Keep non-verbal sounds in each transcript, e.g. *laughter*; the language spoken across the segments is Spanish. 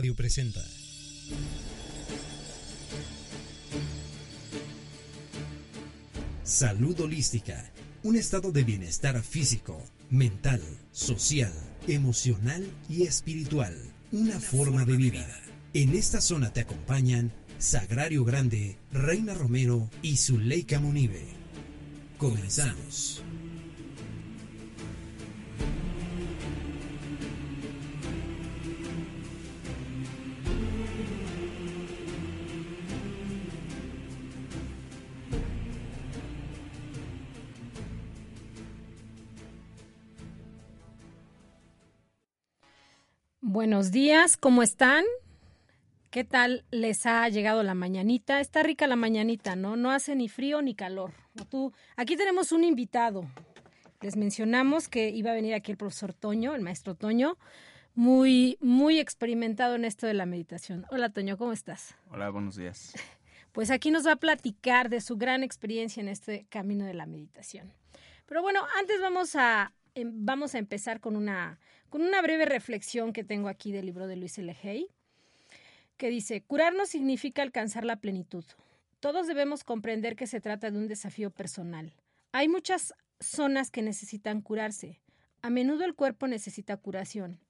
Radio presenta. Salud holística, un estado de bienestar físico, mental, social, emocional y espiritual, una, forma, de vida. En esta zona te acompañan Sagrario Grande, Reina Romero y Zuleika Munive. Comenzamos. Buenos días, ¿cómo están? ¿Qué tal les ha llegado la mañanita? Está rica la mañanita, ¿no? No hace ni frío ni calor. Tú, aquí tenemos un invitado. Les mencionamos que iba a venir aquí el profesor Toño, el maestro Toño, muy, muy experimentado en esto de la meditación. Hola Toño, ¿cómo estás? Hola, buenos días. *laughs* Pues aquí nos va a platicar de su gran experiencia en este camino de la meditación. Pero bueno, antes vamos a, em, vamos a empezar con una, con una breve reflexión que tengo aquí del libro de Luis L. Que dice, curarnos significa alcanzar la plenitud. Todos debemos comprender que se trata de un desafío personal. Hay muchas zonas que necesitan curarse. A menudo el cuerpo necesita curación.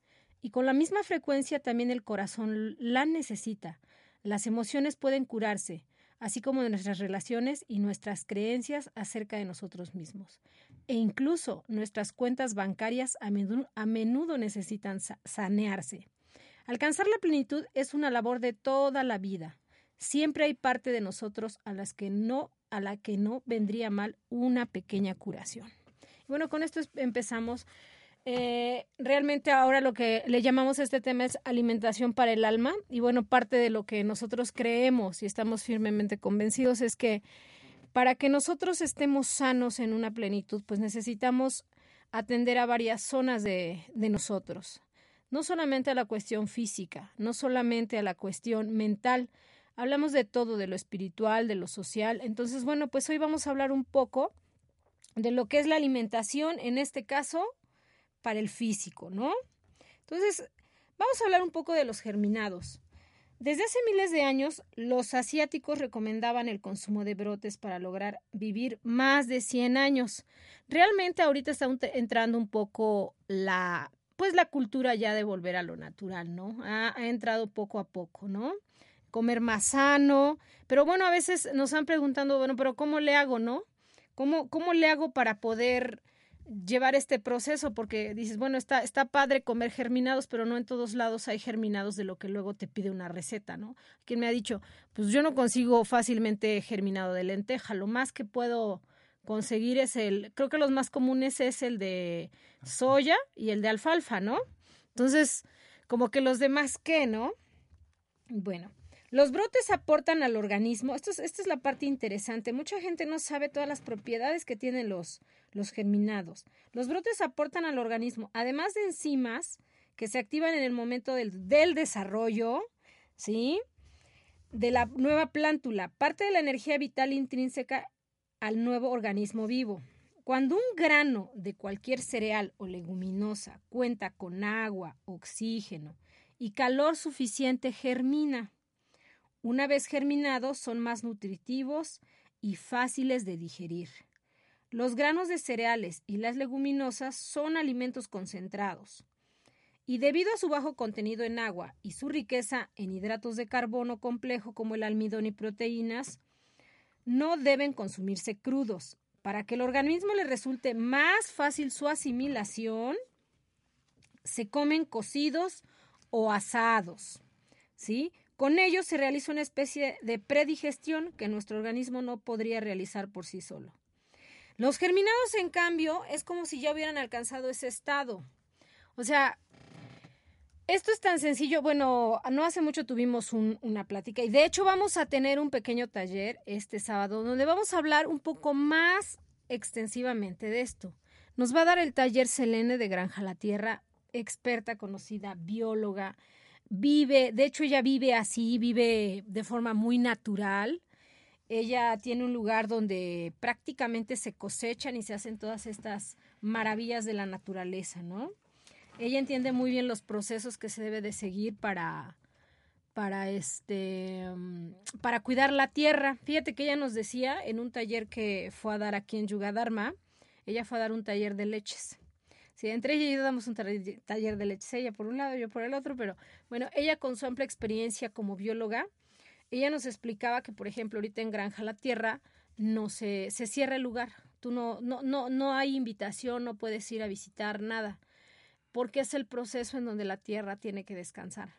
Y con la misma frecuencia también el corazón la necesita. Las emociones pueden curarse, así como nuestras relaciones y nuestras creencias acerca de nosotros mismos. E incluso nuestras cuentas bancarias a menudo, necesitan sanearse. Alcanzar la plenitud es una labor de toda la vida. Siempre hay parte de nosotros a las que no a la que no vendría mal una pequeña curación. Bueno, con esto empezamos. Eh, realmente ahora lo que le llamamos a este tema es alimentación para el alma y bueno, parte de lo que nosotros creemos y estamos firmemente convencidos es que para que nosotros estemos sanos en una plenitud, pues necesitamos atender a varias zonas de, de nosotros no solamente a la cuestión física, no solamente a la cuestión mental, hablamos de todo, de lo espiritual, de lo social. Entonces, bueno, pues hoy vamos a hablar un poco de lo que es la alimentación, en este caso, para el físico, ¿no? Entonces, vamos a hablar un poco de los germinados. Desde hace miles de años, los asiáticos recomendaban el consumo de brotes para lograr vivir más de 100 años. Realmente ahorita está entrando un poco la pues la cultura ya de volver a lo natural, ¿no? Ha, entrado poco a poco, ¿no? Comer más sano, pero bueno, a veces nos han preguntado, bueno, pero ¿cómo le hago, no? ¿Cómo, cómo le hago para poder llevar este proceso? Porque dices, bueno, está, está padre comer germinados, pero no en todos lados hay germinados de lo que luego te pide una receta, ¿no? Quien me ha dicho, pues yo no consigo fácilmente germinado de lenteja, lo más que puedo conseguir es el, creo que los más comunes es el de soya y el de alfalfa, ¿no? Entonces, como que los demás, ¿qué, no? Bueno, los brotes aportan al organismo, es, esta es la parte interesante, mucha gente no sabe todas las propiedades que tienen los, los germinados. Los brotes aportan al organismo, además de enzimas que se activan en el momento del, del desarrollo, ¿sí? De la nueva plántula, parte de la energía vital intrínseca al nuevo organismo vivo. Cuando un grano de cualquier cereal o leguminosa cuenta con agua, oxígeno y calor suficiente, germina. Una vez germinados, son más nutritivos y fáciles de digerir. Los granos de cereales y las leguminosas son alimentos concentrados. Y debido a su bajo contenido en agua y su riqueza en hidratos de carbono complejo como el almidón y proteínas, no deben consumirse crudos. Para que el organismo le resulte más fácil su asimilación, se comen cocidos o asados. ¿sí? Con ellos se realiza una especie de predigestión que nuestro organismo no podría realizar por sí solo. Los germinados, en cambio, es como si ya hubieran alcanzado ese estado. O sea, esto es tan sencillo. Bueno, no hace mucho tuvimos una plática y de hecho vamos a tener un pequeño taller este sábado donde vamos a hablar un poco más extensivamente de esto. Nos va a dar el taller Selene de Granja La Tierra, experta, conocida, bióloga. Vive, de hecho ella vive así, vive de forma muy natural. Ella tiene un lugar donde prácticamente se cosechan y se hacen todas estas maravillas de la naturaleza, ¿no? ella entiende muy bien los procesos que se debe de seguir para, para este mm, para cuidar la tierra. Fíjate que ella nos decía en un taller que fue a dar aquí en Yugadharma, ella fue a dar un taller de leches. Sí, entre ella y yo damos un taller de leches, ella por un lado, yo por el otro, pero bueno, ella con su amplia experiencia como bióloga, ella nos explicaba que, por ejemplo, ahorita en Granja La Tierra no se, se cierra el lugar, tú no, no, no, no hay invitación, no puedes ir a visitar nada, porque es el proceso en donde la tierra tiene que descansar.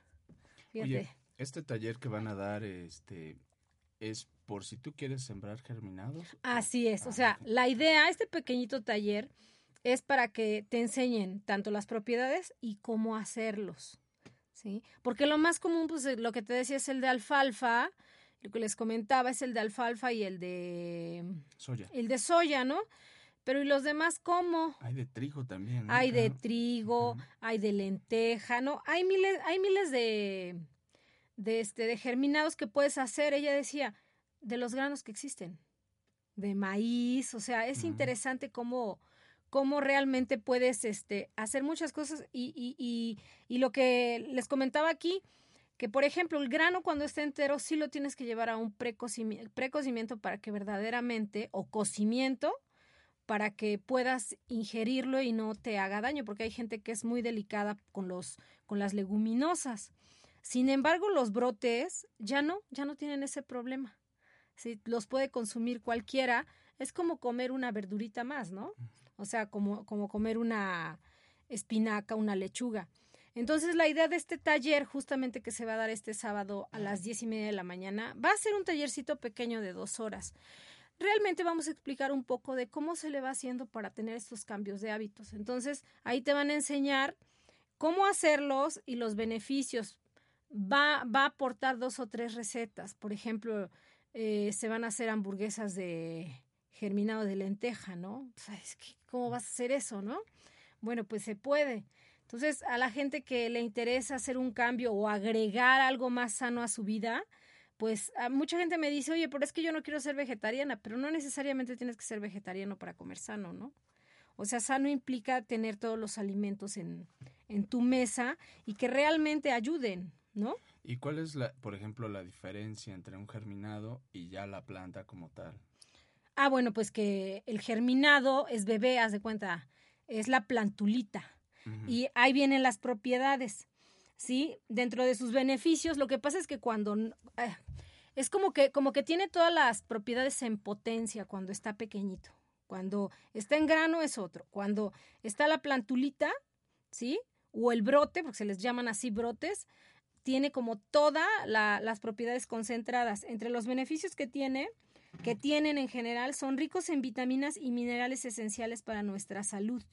Fíjate este taller que van a dar este es por si tú quieres sembrar germinados. Así es, o ah, sea, la idea, este pequeñito taller es para que te enseñen tanto las propiedades y cómo hacerlos. ¿Sí? Porque lo más común, pues lo que te decía es el de alfalfa, lo que les comentaba es el de alfalfa y el de soya. El de soya, ¿no? Pero ¿y los demás cómo? Hay de trigo también. Hay de trigo, hay de lenteja, ¿no? Hay miles, hay miles de, de, este, de germinados que puedes hacer, ella decía, de los granos que existen, de maíz, o sea, es interesante cómo, cómo realmente puedes este, hacer muchas cosas y, y, y, y, lo que les comentaba aquí, que por ejemplo el grano cuando está entero sí lo tienes que llevar a un precocimiento, precocimiento para que verdaderamente, o cocimiento, para que puedas ingerirlo y no te haga daño, porque hay gente que es muy delicada con, los, con las leguminosas. Sin embargo, los brotes ya no, ya no tienen ese problema. Si los puede consumir cualquiera, es como comer una verdurita más, ¿no? O sea, como, como comer una espinaca, una lechuga. Entonces, la idea de este taller, justamente que se va a dar este sábado a las diez y media de la mañana, va a ser un tallercito pequeño de dos horas. Realmente vamos a explicar un poco de cómo se le va haciendo para tener estos cambios de hábitos. Entonces, ahí te van a enseñar cómo hacerlos y los beneficios va, va a aportar dos o tres recetas. Por ejemplo, eh, se van a hacer hamburguesas de germinado de lenteja, ¿no? ¿Cómo vas a hacer eso, no? Bueno, pues se puede. Entonces, a la gente que le interesa hacer un cambio o agregar algo más sano a su vida, pues a mucha gente me dice, oye, pero es que yo no quiero ser vegetariana, pero no necesariamente tienes que ser vegetariano para comer sano, ¿no? O sea, sano implica tener todos los alimentos en, en tu mesa y que realmente ayuden, ¿no? ¿Y cuál es, la, por ejemplo, la diferencia entre un germinado y ya la planta como tal? Ah, bueno, pues que el germinado es bebé, haz de cuenta, es la plantulita. Y ahí vienen las propiedades, ¿sí? Dentro de sus beneficios, lo que pasa es que cuando... Eh, es como que, como que tiene todas las propiedades en potencia cuando está pequeñito. Cuando está en grano es otro. Cuando está la plantulita, ¿sí? O el brote, porque se les llaman así brotes, tiene como todas las propiedades concentradas. Entre los beneficios que tiene, que tienen en general, son ricos en vitaminas y minerales esenciales para nuestra salud.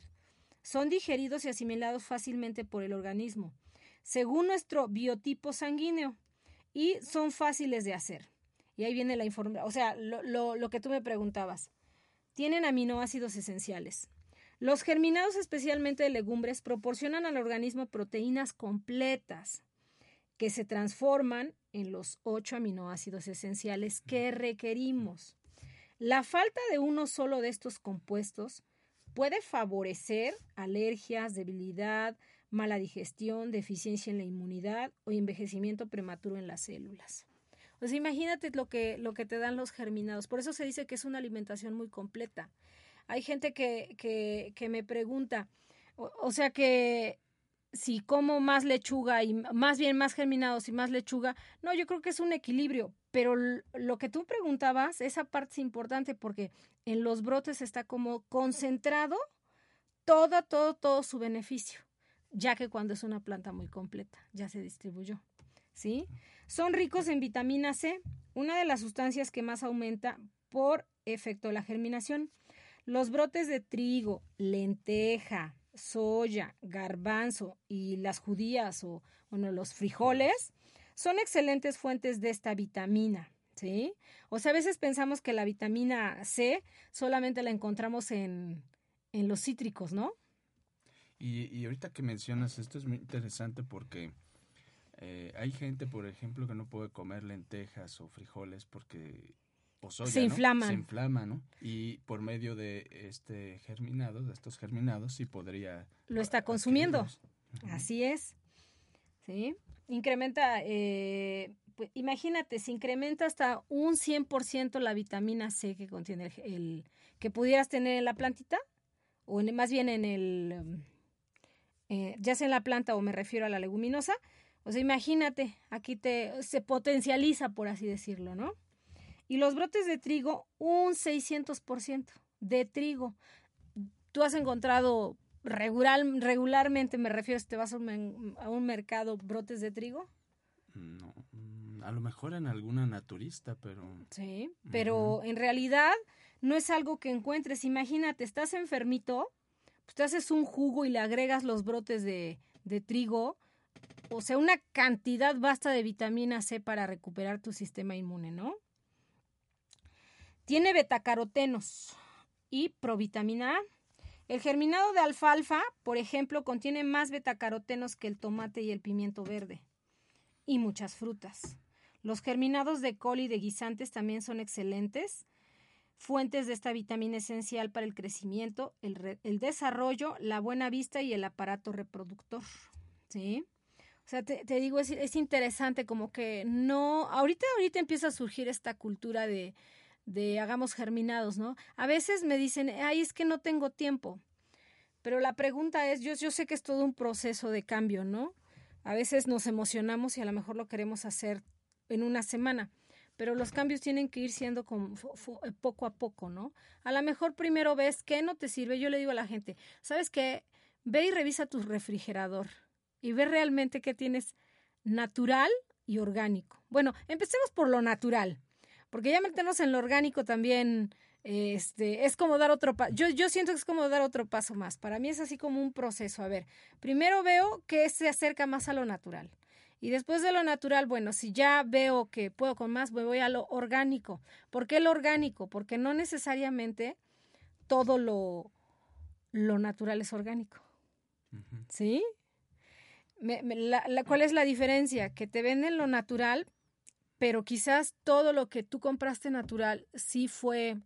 Son digeridos y asimilados fácilmente por el organismo, según nuestro biotipo sanguíneo, y son fáciles de hacer. Y ahí viene la información, o sea, lo, lo que tú me preguntabas. Tienen aminoácidos esenciales. Los germinados, especialmente de legumbres, proporcionan al organismo proteínas completas, que se transforman en los ocho aminoácidos esenciales que requerimos. La falta de uno solo de estos compuestos puede favorecer alergias, debilidad, mala digestión, deficiencia en la inmunidad o envejecimiento prematuro en las células. Pues imagínate lo que, lo que te dan los germinados. Por eso se dice que es una alimentación muy completa. Hay gente que, que, que me pregunta, o sea que si como más lechuga y más bien más germinados y más lechuga, no, yo creo que es un equilibrio, pero lo que tú preguntabas, esa parte es importante porque en los brotes está como concentrado todo, todo, todo su beneficio, ya que cuando es una planta muy completa, ya se distribuyó, ¿sí? Son ricos en vitamina C, una de las sustancias que más aumenta por efecto de la germinación. Los brotes de trigo, lenteja, soya, garbanzo y las judías o bueno, los frijoles son excelentes fuentes de esta vitamina, ¿sí? O sea, a veces pensamos que la vitamina C solamente la encontramos en, en los cítricos, ¿no? Y, y, ahorita que mencionas esto es muy interesante porque eh, hay gente, por ejemplo, que no puede comer lentejas o frijoles porque se inflama. Se inflama, ¿no? Y por medio de este germinado, de estos germinados, sí podría... Lo está consumiendo. Así es. ¿Sí? incrementa, eh, pues, imagínate, se incrementa hasta un 100% la vitamina C que contiene el, que pudieras tener en la plantita, o en, más bien en el, eh, ya sea en la planta o me refiero a la leguminosa. O sea, imagínate, aquí te, se potencializa, por así decirlo, ¿no? Y los brotes de trigo, un 600% de trigo. Tú has encontrado regular, regularmente, me refiero, si te vas a un, a un mercado, brotes de trigo. No, mm, a lo mejor en alguna naturista, pero... Sí, pero en realidad no es algo que encuentres. Imagínate, estás enfermito, pues te haces un jugo y le agregas los brotes de, de trigo, o sea, una cantidad basta de vitamina C para recuperar tu sistema inmune, ¿no? Tiene betacarotenos y provitamina A. El germinado de alfalfa, por ejemplo, contiene más betacarotenos que el tomate y el pimiento verde. Y muchas frutas. Los germinados de col y de guisantes también son excelentes fuentes de esta vitamina esencial para el crecimiento, el, desarrollo, la buena vista y el aparato reproductor. ¿Sí? O sea, te, te digo, es, es, interesante como que no, ahorita, ahorita empieza a surgir esta cultura de, de hagamos germinados, ¿no? A veces me dicen, ay, es que no tengo tiempo. Pero la pregunta es, yo, yo sé que es todo un proceso de cambio, ¿no? A veces nos emocionamos y a lo mejor lo queremos hacer en una semana, pero los cambios tienen que ir siendo eh, poco a poco, ¿no? A lo mejor primero ves qué no te sirve. Yo le digo a la gente, ¿sabes qué? Ve y revisa tu refrigerador y ve realmente qué tienes natural y orgánico. Bueno, empecemos por lo natural. Porque ya meternos en lo orgánico también este, es como dar otro paso. Yo, yo siento que es como dar otro paso más. Para mí es así como un proceso. A ver, primero veo que se acerca más a lo natural. Y después de lo natural, bueno, si ya veo que puedo con más, me voy a lo orgánico. ¿Por qué lo orgánico? Porque no necesariamente todo lo, lo natural es orgánico. ¿Sí? Me, me, la, la, ¿Cuál es la diferencia? Que te venden lo natural, pero quizás todo lo que tú compraste natural sí fue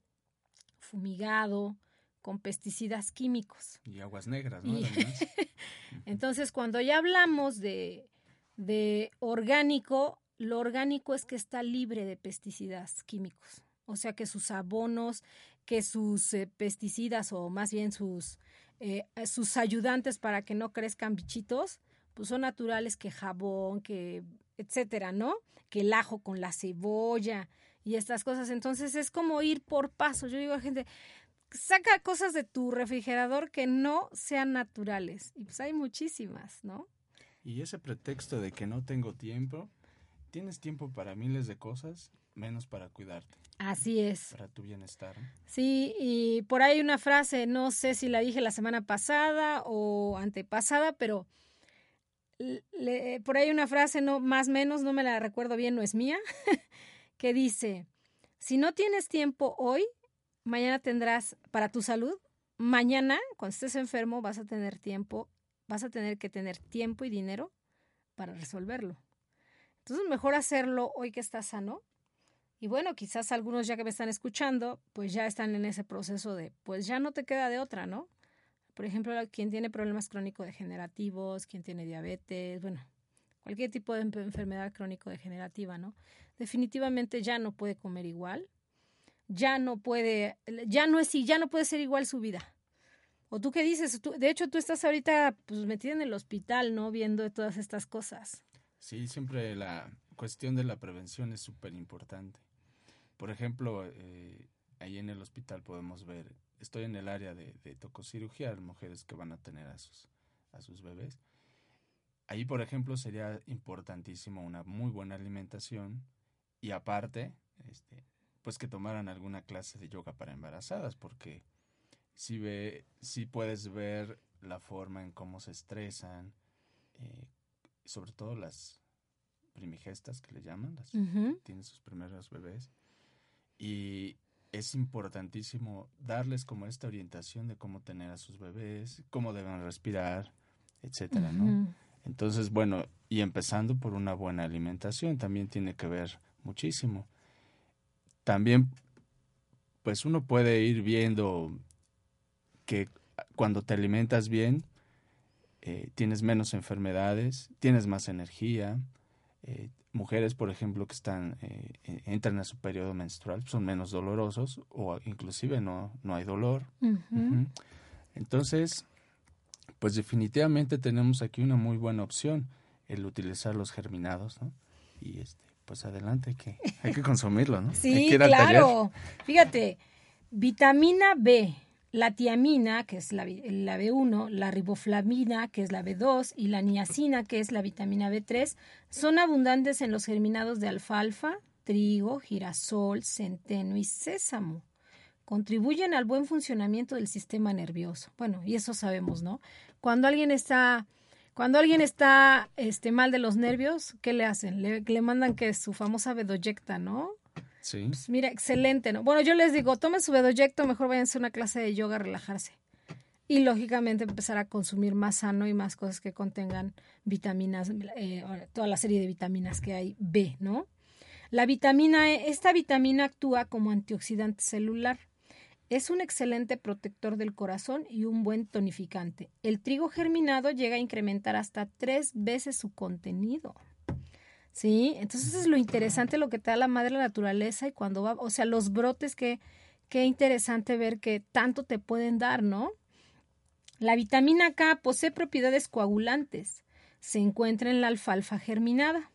fumigado con pesticidas químicos. Y aguas negras, ¿no? Y *laughs* Entonces, cuando ya hablamos de, de orgánico, lo orgánico es que está libre de pesticidas químicos. O sea que sus abonos, que sus eh, pesticidas o más bien sus, eh, sus ayudantes para que no crezcan bichitos, pues son naturales que jabón, que etcétera, ¿no? Que el ajo con la cebolla y estas cosas. Entonces es como ir por paso. Yo digo a la gente, saca cosas de tu refrigerador que no sean naturales. Y pues hay muchísimas, ¿no? Y ese pretexto de que no tengo tiempo, tienes tiempo para miles de cosas, menos para cuidarte. Así es. Para tu bienestar. Sí, y por ahí una frase, no sé si la dije la semana pasada o antepasada, pero por ahí una frase, no, más menos, no me la recuerdo bien, no es mía, *laughs* que dice, si no tienes tiempo hoy, mañana tendrás para tu salud, mañana, cuando estés enfermo, vas a tener tiempo, vas a tener que tener tiempo y dinero para resolverlo. Entonces, mejor hacerlo hoy que estás sano. Y bueno, quizás algunos ya que me están escuchando, pues ya están en ese proceso de, pues ya no te queda de otra, ¿no? Por ejemplo, quien tiene problemas crónico-degenerativos, quien tiene diabetes, bueno, cualquier tipo de enfermedad crónico-degenerativa, ¿no? Definitivamente ya no puede comer igual, ya no puede, ya no es, ya no puede ser igual su vida. ¿O tú qué dices? De hecho, tú estás ahorita pues, metida en el hospital, ¿no? Viendo todas estas cosas. Sí, siempre la cuestión de la prevención es súper importante. Por ejemplo, eh, ahí en el hospital podemos ver estoy en el área de, de tococirugía, mujeres que van a tener a sus, a sus bebés. Ahí, por ejemplo, sería importantísimo una muy buena alimentación y aparte, este, pues que tomaran alguna clase de yoga para embarazadas, porque si, ve, si puedes ver la forma en cómo se estresan, eh, sobre todo las primigestas que le llaman, las uh -huh. tienen sus primeros bebés, y, es importantísimo darles como esta orientación de cómo tener a sus bebés, cómo deben respirar, etcétera, ¿no? Uh -huh. Entonces, bueno, y empezando por una buena alimentación también tiene que ver muchísimo. También, pues uno puede ir viendo que cuando te alimentas bien, eh, tienes menos enfermedades, tienes más energía. Eh, mujeres, por ejemplo, que están eh, entran a su periodo menstrual son menos dolorosos o inclusive no, no hay dolor. Entonces, pues definitivamente tenemos aquí una muy buena opción, el utilizar los germinados, ¿no? Y este, pues adelante, que, hay que consumirlo, ¿no? *laughs* sí, claro. Fíjate, vitamina B, la tiamina, que es la, la, B1, la riboflavina, que es la B2, y la niacina, que es la vitamina B3, son abundantes en los germinados de alfalfa, trigo, girasol, centeno y sésamo. Contribuyen al buen funcionamiento del sistema nervioso. Bueno, y eso sabemos, ¿no? Cuando alguien está, cuando alguien está este, mal de los nervios, ¿qué le hacen? Le, le mandan que su famosa bedoyecta, ¿no? Pues mira, excelente, ¿no? Bueno, yo les digo, tomen su bedoyecto, mejor vayan a una clase de yoga a relajarse. Y lógicamente empezar a consumir más sano y más cosas que contengan vitaminas, eh, toda la serie de vitaminas que hay B, ¿no? La vitamina E, esta vitamina actúa como antioxidante celular. Es un excelente protector del corazón y un buen tonificante. El trigo germinado llega a incrementar hasta tres veces su contenido. ¿Sí? Entonces es lo interesante lo que te da la madre naturaleza y cuando va, o sea, los brotes que, qué interesante ver que tanto te pueden dar, ¿no? La vitamina K posee propiedades coagulantes. Se encuentra en la alfalfa germinada.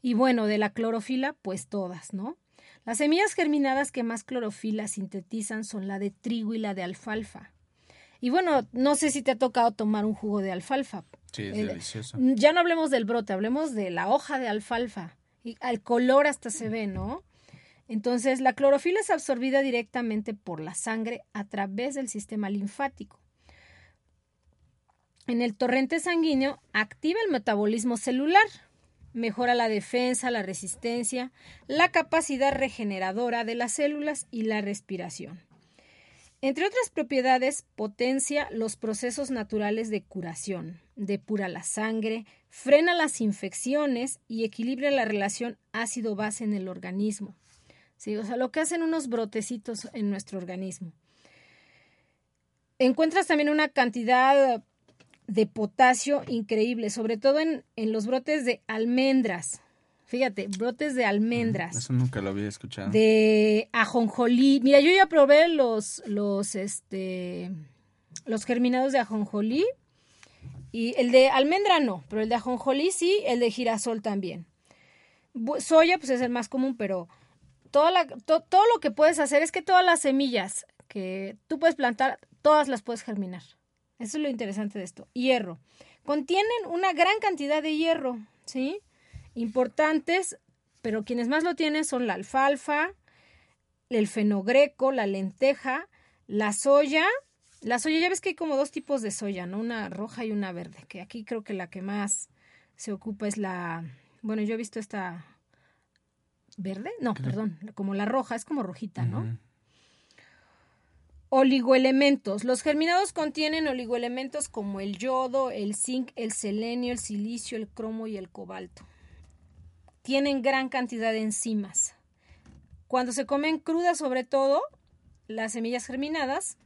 Y bueno, de la clorofila, pues todas, ¿no? Las semillas germinadas que más clorofila sintetizan son la de trigo y la de alfalfa. Y bueno, no sé si te ha tocado tomar un jugo de alfalfa, Sí, es delicioso. Ya no hablemos del brote, hablemos de la hoja de alfalfa. Y al color hasta se ve, ¿no? Entonces, la clorofila es absorbida directamente por la sangre a través del sistema linfático. En el torrente sanguíneo activa el metabolismo celular, mejora la defensa, la resistencia, la capacidad regeneradora de las células y la respiración. Entre otras propiedades, potencia los procesos naturales de curación, depura la sangre, frena las infecciones y equilibra la relación ácido-base en el organismo. O sea, lo que hacen unos brotecitos en nuestro organismo. Encuentras también una cantidad de potasio increíble, sobre todo en, en los brotes de almendras. Fíjate, brotes de almendras. Eso nunca lo había escuchado. De ajonjolí. Mira, yo ya probé los, los, este, los germinados de ajonjolí. Y el de almendra no, pero el de ajonjolí sí, el de girasol también. Soya, pues es el más común, pero toda la, todo lo que puedes hacer es que todas las semillas que tú puedes plantar, todas las puedes germinar. Eso es lo interesante de esto. Hierro. Contienen una gran cantidad de hierro, ¿sí? Importantes, pero quienes más lo tienen son la alfalfa, el fenogreco, la lenteja, la soya. La soya, ya ves que hay como dos tipos de soya, ¿no? Una roja y una verde, que aquí creo que la que más se ocupa es la, bueno, yo he visto esta verde, no, perdón, como la roja, es como rojita, ¿no? Oligoelementos. Los germinados contienen oligoelementos como el yodo, el zinc, el selenio, el silicio, el cromo y el cobalto tienen gran cantidad de enzimas. Cuando se comen crudas, sobre todo, las semillas germinadas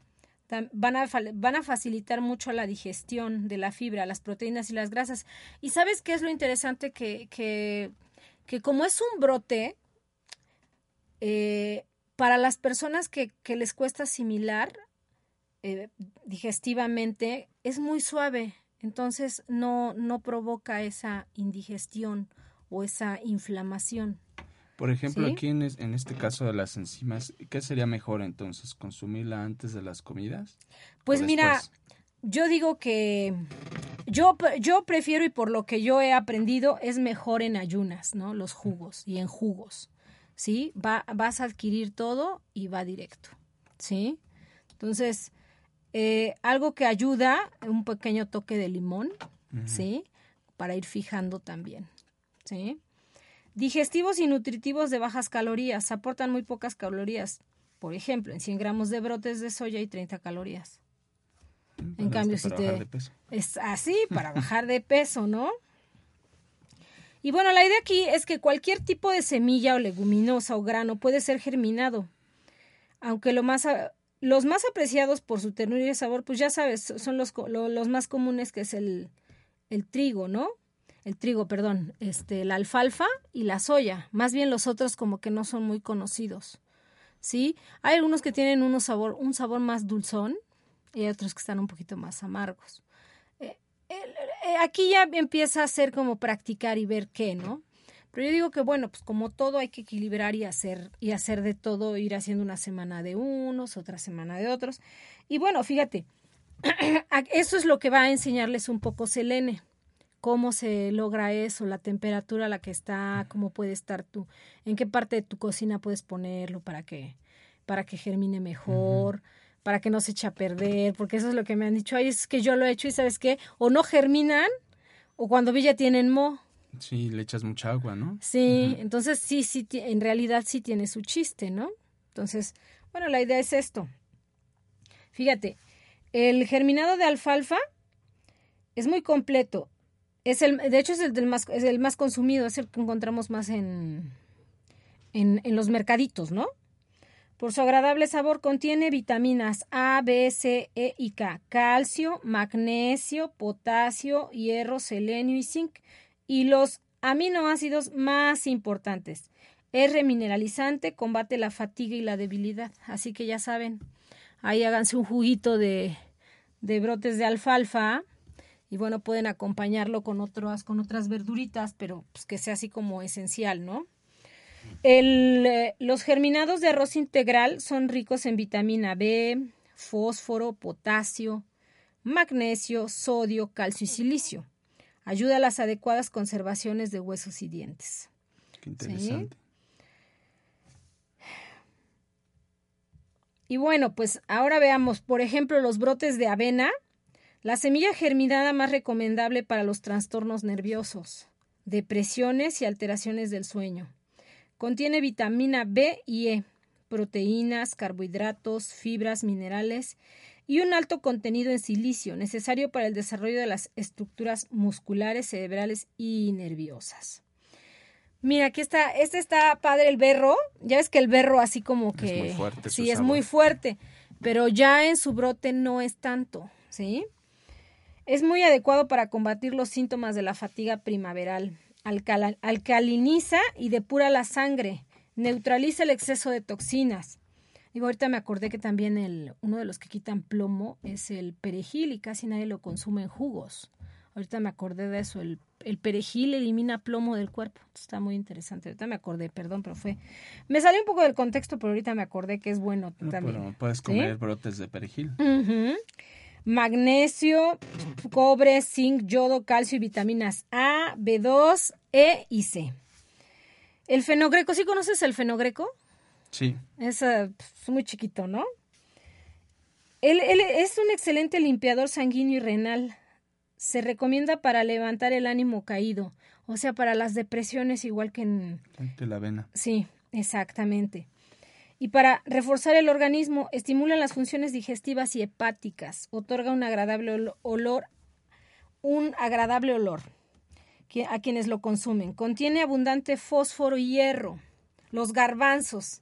van a, facilitar mucho la digestión de la fibra, las proteínas y las grasas. ¿Y sabes qué es lo interesante? Que, que, como es un brote, eh, para las personas que, que, les cuesta asimilar eh, digestivamente, es muy suave. Entonces no, no provoca esa indigestión o esa inflamación. Por ejemplo, aquí en, en, este caso de las enzimas, ¿qué sería mejor entonces? ¿Consumirla antes de las comidas? Pues mira, yo digo que yo, yo prefiero y por lo que yo he aprendido es mejor en ayunas, ¿no? Los jugos y en jugos, ¿sí? Va, vas a adquirir todo y va directo, ¿sí? Entonces, eh, algo que ayuda, un pequeño toque de limón, ¿sí? Para ir fijando también. ¿Sí? Digestivos y nutritivos de bajas calorías aportan muy pocas calorías. Por ejemplo, en 100 gramos de brotes de soya hay 30 calorías. En cambio, si te... Es así, para bajar de peso, ¿no? Y bueno, la idea aquí es que cualquier tipo de semilla o leguminosa o grano puede ser germinado, aunque lo más los más apreciados por su ternura y sabor, pues ya sabes, son los, los más comunes que es el, el trigo, ¿no? El trigo, perdón, este, la alfalfa y la soya. Más bien los otros como que no son muy conocidos. ¿Sí? Hay algunos que tienen uno sabor, un sabor más dulzón y hay otros que están un poquito más amargos. Eh, eh, aquí ya empieza a ser como practicar y ver qué, ¿no? Pero yo digo que bueno, pues como todo hay que equilibrar y hacer y hacer de todo, ir haciendo una semana de unos, otra semana de otros. Y bueno, fíjate, *clears throat* eso es lo que va a enseñarles un poco Selene. Cómo se logra eso, la temperatura a la que está, cómo puede estar tú, en qué parte de tu cocina puedes ponerlo para que, para que germine mejor, para que no se eche a perder, porque eso es lo que me han dicho. Ay, es que yo lo he hecho y sabes qué, o no germinan, o cuando vi ya tienen mo. Sí, le echas mucha agua, ¿no? Sí, entonces sí, sí, en realidad sí tiene su chiste, ¿no? Entonces, bueno, la idea es esto. Fíjate, el germinado de alfalfa es muy completo. Es el, de hecho, es el, más, es el más consumido, es el que encontramos más en, en, en los mercaditos, ¿no? Por su agradable sabor contiene vitaminas A, B, C, E y K, calcio, magnesio, potasio, hierro, selenio y zinc y los aminoácidos más importantes. Es remineralizante, combate la fatiga y la debilidad. Así que ya saben, ahí háganse un juguito de, de brotes de alfalfa y bueno, pueden acompañarlo con otras, con otras verduritas, pero pues que sea así como esencial, ¿no? El, eh, los germinados de arroz integral son ricos en vitamina B, fósforo, potasio, magnesio, sodio, calcio y silicio. Ayuda a las adecuadas conservaciones de huesos y dientes. Qué interesante. Y bueno, pues ahora veamos, por ejemplo, los brotes de avena, la semilla germinada más recomendable para los trastornos nerviosos, depresiones y alteraciones del sueño. Contiene vitamina B y E, proteínas, carbohidratos, fibras, minerales y un alto contenido en silicio, necesario para el desarrollo de las estructuras musculares, cerebrales y nerviosas. Mira, aquí está, este está padre el berro. Ya ves que el berro así como que... Es muy fuerte. Sí, es muy fuerte, pero ya en su brote no es tanto, ¿sí? Es muy adecuado para combatir los síntomas de la fatiga primaveral. alcaliniza y depura la sangre. Neutraliza el exceso de toxinas Digo, ahorita me acordé que también el, uno de los que quitan plomo es el perejil y casi nadie lo consume en jugos. Ahorita me acordé de eso, el, perejil elimina plomo del cuerpo. Está muy interesante. Ahorita me acordé, perdón, pero fue... Me salió un poco del contexto, pero ahorita me acordé que es bueno también. Pero puedes comer brotes de perejil. Magnesio, cobre, zinc, yodo, calcio y vitaminas A, B2, E y C. El fenogreco, ¿sí conoces el fenogreco? Sí. Es pues, muy chiquito, ¿no? Él, es un excelente limpiador sanguíneo y renal. Se recomienda para levantar el ánimo caído, o sea, para las depresiones igual que en... De la vena. Sí, exactamente. Y para reforzar el organismo, estimula las funciones digestivas y hepáticas, otorga un agradable olor, un agradable olor a quienes lo consumen. Contiene abundante fósforo y hierro. Los garbanzos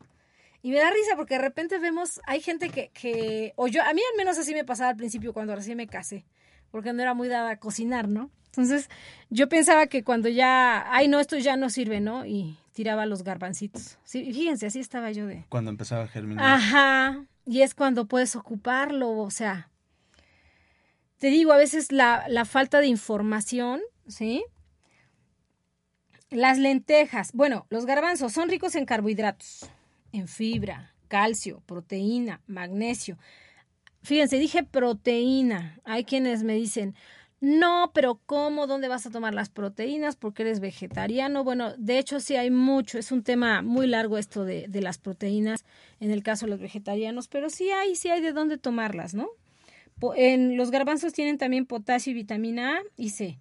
y me da risa porque de repente vemos, hay gente que, que, o yo, a mí al menos así me pasaba al principio cuando recién me casé, porque no era muy dada a cocinar, ¿no? Entonces yo pensaba que cuando ya, ay no, esto ya no sirve, ¿no? Y tiraba los garbancitos. Sí, fíjense, así estaba yo de... Cuando empezaba a germinar. Ajá, y es cuando puedes ocuparlo, o sea, te digo, a veces la, la falta de información, ¿sí? Las lentejas, bueno, los garbanzos son ricos en carbohidratos, en fibra, calcio, proteína, magnesio. Fíjense, dije proteína. Hay quienes me dicen, no, pero ¿cómo? ¿Dónde vas a tomar las proteínas? Porque eres vegetariano. Bueno, de hecho sí hay mucho, es un tema muy largo esto de, de las proteínas en el caso de los vegetarianos, pero sí hay, sí hay de dónde tomarlas, ¿no? En los garbanzos tienen también potasio y vitamina A y C.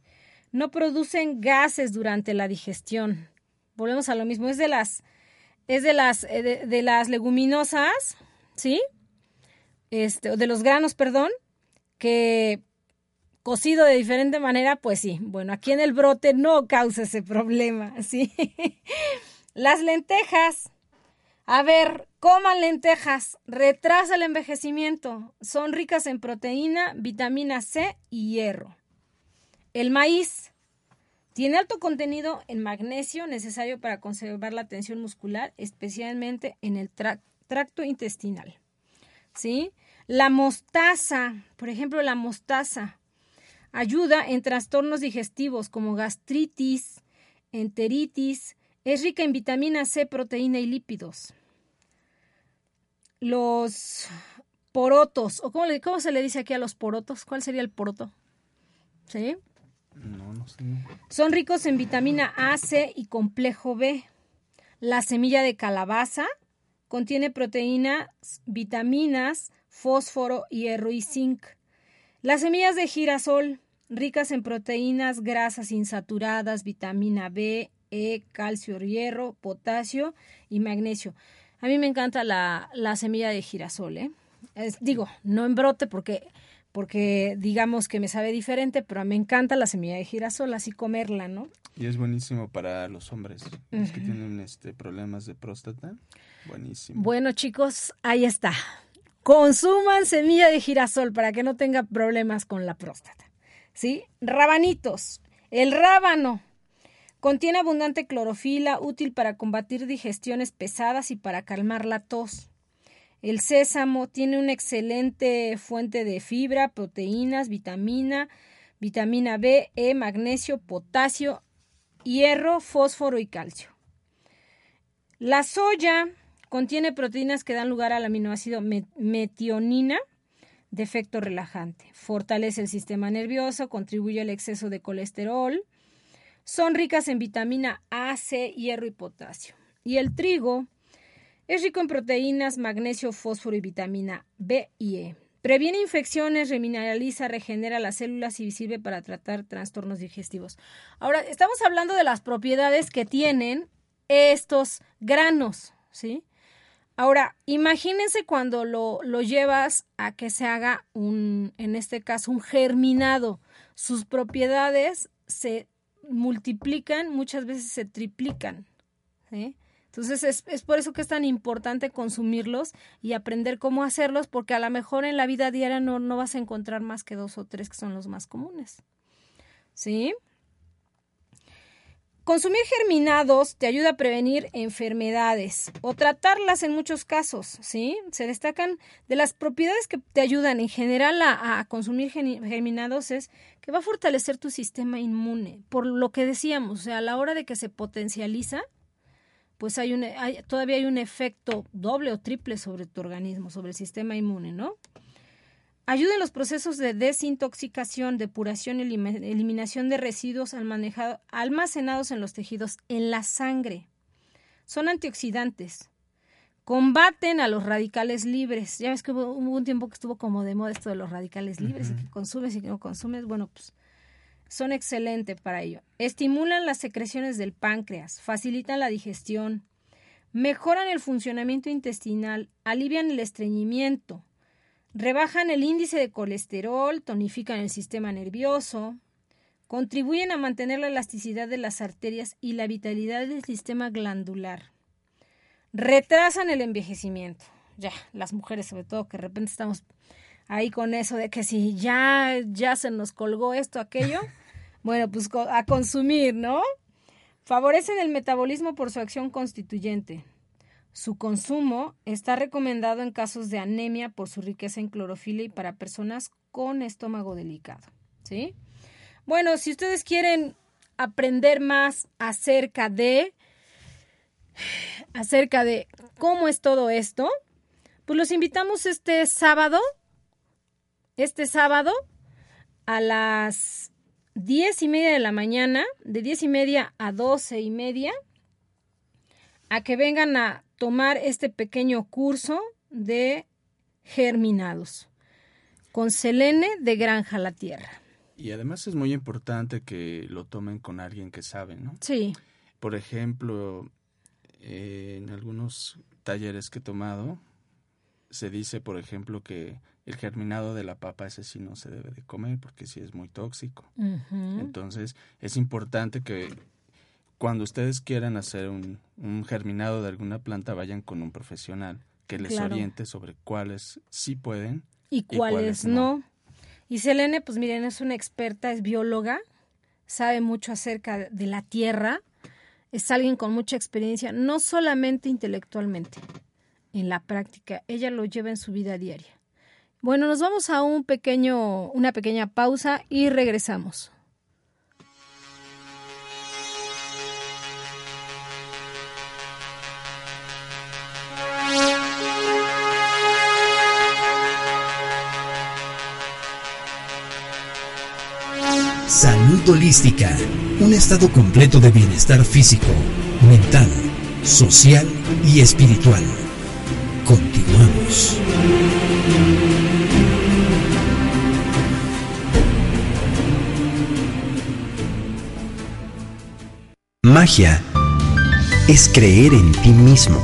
No producen gases durante la digestión. Volvemos a lo mismo, es de las es de las, eh, de, las leguminosas, ¿sí? Este, de los granos, perdón, que cocido de diferente manera, pues sí. Bueno, aquí en el brote no causa ese problema, *laughs* ¿sí? las lentejas. A ver, coman lentejas, retrasa el envejecimiento, son ricas en proteína, vitamina C y hierro. El maíz tiene alto contenido en magnesio necesario para conservar la tensión muscular, especialmente en el tracto intestinal. ¿Sí? La mostaza, por ejemplo, la mostaza ayuda en trastornos digestivos como gastritis, enteritis, es rica en vitamina C, proteína y lípidos. Los porotos, o cómo, cómo se le dice aquí a los porotos, ¿cuál sería el poroto? ¿Sí? No, no sé. Son ricos en vitamina A, C y complejo B. La semilla de calabaza contiene proteínas, vitaminas, fósforo, hierro y zinc. Las semillas de girasol, ricas en proteínas, grasas insaturadas, vitamina B, E, calcio, hierro, potasio y magnesio. A mí me encanta la, semilla de girasol, ¿eh? digo, no en brote porque porque digamos que me sabe diferente, pero me encanta la semilla de girasol, así comerla, ¿no? Y es buenísimo para los hombres, los que tienen este problemas de próstata. Buenísimo. Bueno, chicos, ahí está. Consuman semilla de girasol para que no tenga problemas con la próstata. ¿Sí? Rabanitos. El rábano contiene abundante clorofila, útil para combatir digestiones pesadas y para calmar la tos. El sésamo tiene una excelente fuente de fibra, proteínas, vitamina, vitamina B, E, magnesio, potasio, hierro, fósforo y calcio. La soya contiene proteínas que dan lugar al aminoácido metionina de efecto relajante. Fortalece el sistema nervioso, contribuye al exceso de colesterol. Son ricas en vitamina A, C, hierro y potasio. Y el trigo es rico en proteínas, magnesio, fósforo y vitamina B y E. Previene infecciones, remineraliza, regenera las células y sirve para tratar trastornos digestivos. Ahora, estamos hablando de las propiedades que tienen estos granos, ¿sí? Ahora, imagínense cuando lo, lo, llevas a que se haga un, en este caso, un germinado. Sus propiedades se multiplican, muchas veces se triplican. ¿sí? Entonces es, por eso que es tan importante consumirlos y aprender cómo hacerlos, porque a lo mejor en la vida diaria no, no vas a encontrar más que dos o tres que son los más comunes. ¿Sí? Consumir germinados te ayuda a prevenir enfermedades o tratarlas en muchos casos, ¿sí? Se destacan de las propiedades que te ayudan en general a, consumir germinados es que va a fortalecer tu sistema inmune, por lo que decíamos, o sea, a la hora de que se potencializa, pues hay, un, todavía hay un efecto doble o triple sobre tu organismo, sobre el sistema inmune, ¿no? Ayuda en los procesos de desintoxicación, depuración y eliminación de residuos almacenados en los tejidos, en la sangre. Son antioxidantes. Combaten a los radicales libres. Ya ves que hubo, un tiempo que estuvo como de moda esto de los radicales libres y que consumes y que no consumes. Bueno, pues son excelentes para ello. Estimulan las secreciones del páncreas, facilitan la digestión, mejoran el funcionamiento intestinal, alivian el estreñimiento, rebajan el índice de colesterol, tonifican el sistema nervioso, contribuyen a mantener la elasticidad de las arterias y la vitalidad del sistema glandular. Retrasan el envejecimiento. Ya, las mujeres sobre todo que de repente estamos ahí con eso de que si ya, ya se nos colgó esto, aquello, *laughs* bueno, pues a consumir, ¿no? Favorecen el metabolismo por su acción constituyente. Su consumo está recomendado en casos de anemia por su riqueza en clorofila y para personas con estómago delicado, ¿sí? Bueno, si ustedes quieren aprender más acerca de acerca de cómo es todo esto, pues los invitamos este sábado este sábado a las diez y media de la mañana, de diez y media a doce y media, a que vengan a tomar este pequeño curso de germinados con Selene de Granja La Tierra. Y además es muy importante que lo tomen con alguien que sabe, ¿no? Sí. Por ejemplo, en algunos talleres que he tomado, se dice, por ejemplo, que el germinado de la papa ese sí no se debe de comer porque sí es muy tóxico. Entonces es importante que cuando ustedes quieran hacer un, germinado de alguna planta, vayan con un profesional que les oriente sobre cuáles sí pueden y, cuáles, no. Y Selene, pues miren, es una experta, es bióloga, sabe mucho acerca de la tierra, es alguien con mucha experiencia, no solamente intelectualmente, en la práctica, ella lo lleva en su vida diaria. Bueno, nos vamos a un pequeño, una pequeña pausa y regresamos. Holística, un estado completo de bienestar físico, mental, social y espiritual. Continuamos. Magia es creer en ti mismo.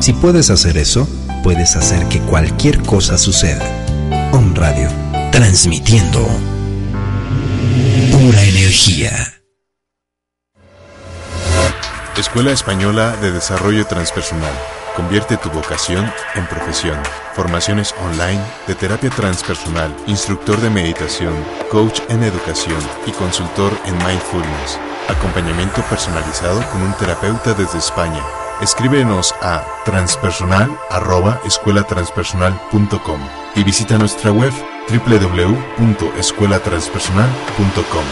Si puedes hacer eso, puedes hacer que cualquier cosa suceda. On Radio, transmitiendo pura energía. Escuela Española de Desarrollo Transpersonal. Convierte tu vocación en profesión. Formaciones online de terapia transpersonal, instructor de meditación, coach en educación y consultor en mindfulness. Acompañamiento personalizado con un terapeuta desde España. Escríbenos a transpersonal@escuelatranspersonal.com y visita nuestra web www.escuelatranspersonal.com.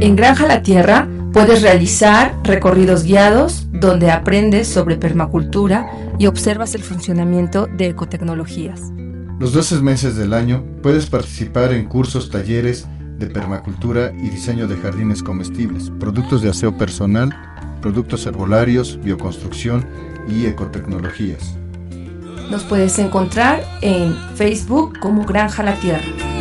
En Granja La Tierra puedes realizar recorridos guiados donde aprendes sobre permacultura y observas el funcionamiento de ecotecnologías. Los 12 meses del año puedes participar en cursos, talleres de permacultura y diseño de jardines comestibles, productos de aseo personal, productos herbolarios, bioconstrucción y ecotecnologías. Nos puedes encontrar en Facebook como Granja La Tierra.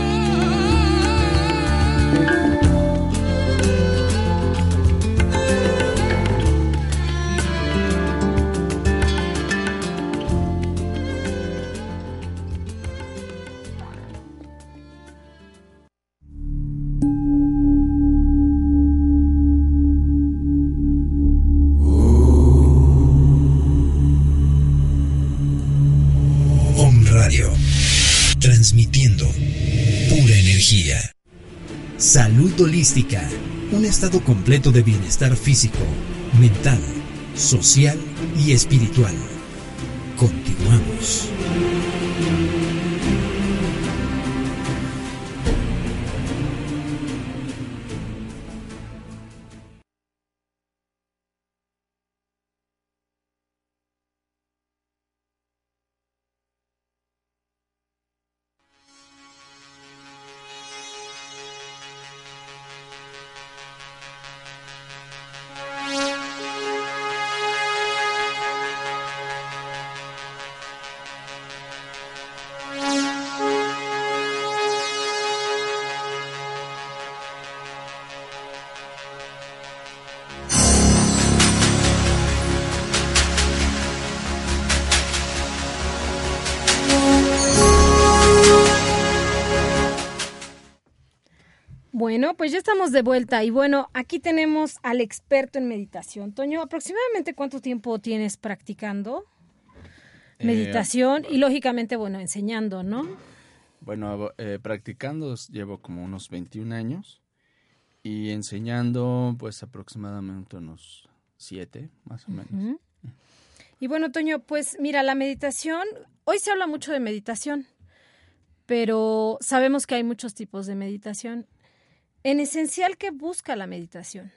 Un estado completo de bienestar físico, mental, social y espiritual. Continuamos. Bueno, pues ya estamos de vuelta y bueno, aquí tenemos al experto en meditación. Toño, ¿aproximadamente cuánto tiempo tienes practicando eh, meditación y lógicamente, bueno, enseñando, ¿no? Bueno, eh, practicando llevo como unos 21 años. Y enseñando pues aproximadamente unos 7, más o menos. Y bueno, Toño, pues mira, la meditación, hoy se habla mucho de meditación, pero sabemos que hay muchos tipos de meditación en esencial, ¿qué busca la meditación?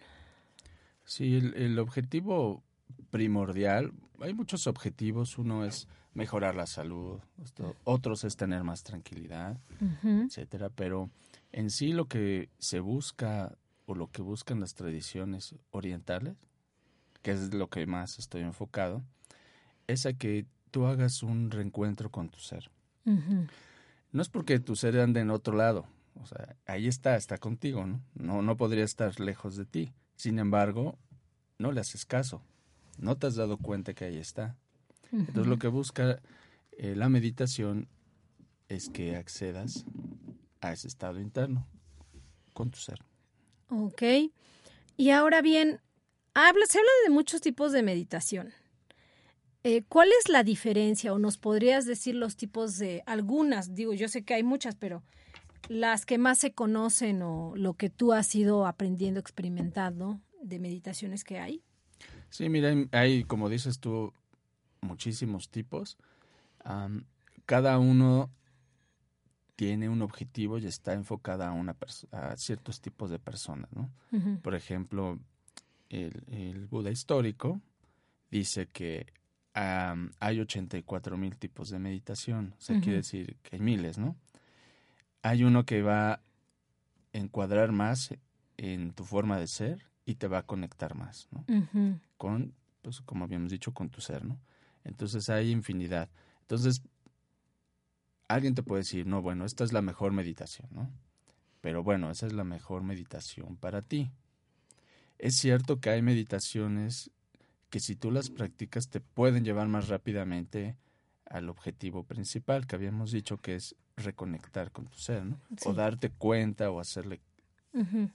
Sí, el, objetivo primordial, hay muchos objetivos, uno es mejorar la salud, otros es tener más tranquilidad, etcétera, pero en sí lo que se busca o lo que buscan las tradiciones orientales, que es lo que más estoy enfocado, es a que tú hagas un reencuentro con tu ser. No es porque tu ser ande en otro lado, o sea, ahí está, está contigo, ¿no? No, no podría estar lejos de ti. Sin embargo, no le haces caso. No te has dado cuenta que ahí está. Entonces lo que busca eh, la meditación es que accedas a ese estado interno con tu ser. Ok. Y ahora bien, habla, se habla de muchos tipos de meditación. Eh, ¿Cuál es la diferencia o nos podrías decir los tipos de algunas? Digo, yo sé que hay muchas, pero las que más se conocen o lo que tú has ido aprendiendo, experimentando de meditaciones que hay. Sí, mira, hay, como dices tú, muchísimos tipos. cada uno tiene un objetivo y está enfocada a, una a ciertos tipos de personas, ¿no? Por ejemplo, el, el, Buda histórico dice que hay 84 mil tipos de meditación, o sea, quiere decir que hay miles, ¿no? Hay uno que va a encuadrar más en tu forma de ser y te va a conectar más, ¿no? Con, pues, como habíamos dicho, con tu ser, ¿no? Entonces hay infinidad. Entonces, alguien te puede decir, no, bueno, esta es la mejor meditación, ¿no? Pero bueno, esa es la mejor meditación para ti. Es cierto que hay meditaciones que si tú las practicas te pueden llevar más rápidamente al objetivo principal que habíamos dicho que es reconectar con tu ser, ¿no? O darte cuenta o hacerle